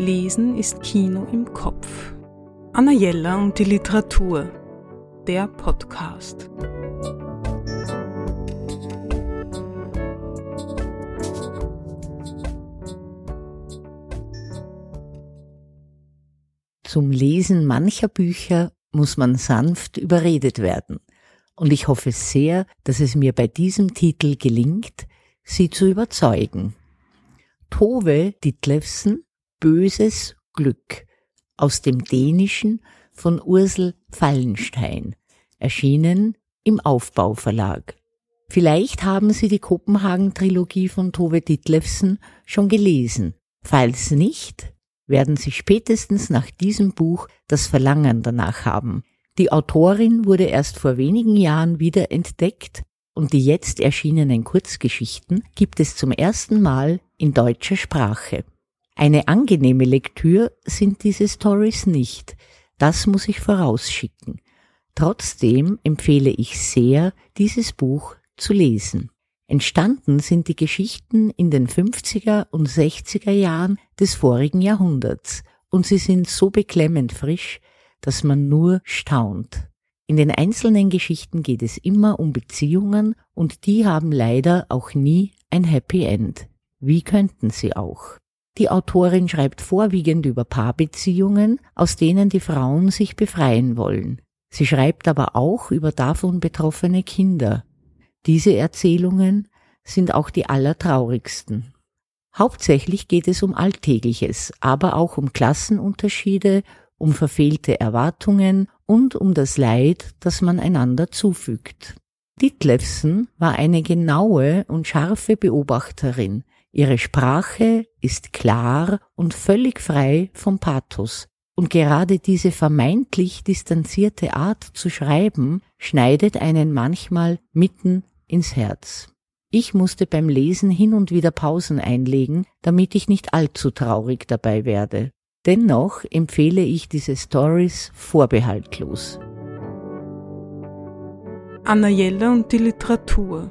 Lesen ist Kino im Kopf. Anna Jella und die Literatur. Der Podcast. Zum Lesen mancher Bücher muss man sanft überredet werden. Und ich hoffe sehr, dass es mir bei diesem Titel gelingt, Sie zu überzeugen. Tove Ditlevsen Böses Glück aus dem Dänischen von Ursel Fallenstein, erschienen im Aufbauverlag. Vielleicht haben Sie die Kopenhagen-Trilogie von Tove Ditlevsen schon gelesen. Falls nicht, werden Sie spätestens nach diesem Buch das Verlangen danach haben. Die Autorin wurde erst vor wenigen Jahren wieder entdeckt und die jetzt erschienenen Kurzgeschichten gibt es zum ersten Mal in deutscher Sprache. Eine angenehme Lektür sind diese Stories nicht, das muss ich vorausschicken. Trotzdem empfehle ich sehr, dieses Buch zu lesen. Entstanden sind die Geschichten in den 50er und 60er Jahren des vorigen Jahrhunderts und sie sind so beklemmend frisch, dass man nur staunt. In den einzelnen Geschichten geht es immer um Beziehungen und die haben leider auch nie ein Happy End. Wie könnten sie auch? Die Autorin schreibt vorwiegend über Paarbeziehungen, aus denen die Frauen sich befreien wollen. Sie schreibt aber auch über davon betroffene Kinder. Diese Erzählungen sind auch die allertraurigsten. Hauptsächlich geht es um Alltägliches, aber auch um Klassenunterschiede, um verfehlte Erwartungen und um das Leid, das man einander zufügt. Ditlevsen war eine genaue und scharfe Beobachterin, Ihre Sprache ist klar und völlig frei vom Pathos. Und gerade diese vermeintlich distanzierte Art zu schreiben schneidet einen manchmal mitten ins Herz. Ich musste beim Lesen hin und wieder Pausen einlegen, damit ich nicht allzu traurig dabei werde. Dennoch empfehle ich diese Stories vorbehaltlos. Anna Jelle und die Literatur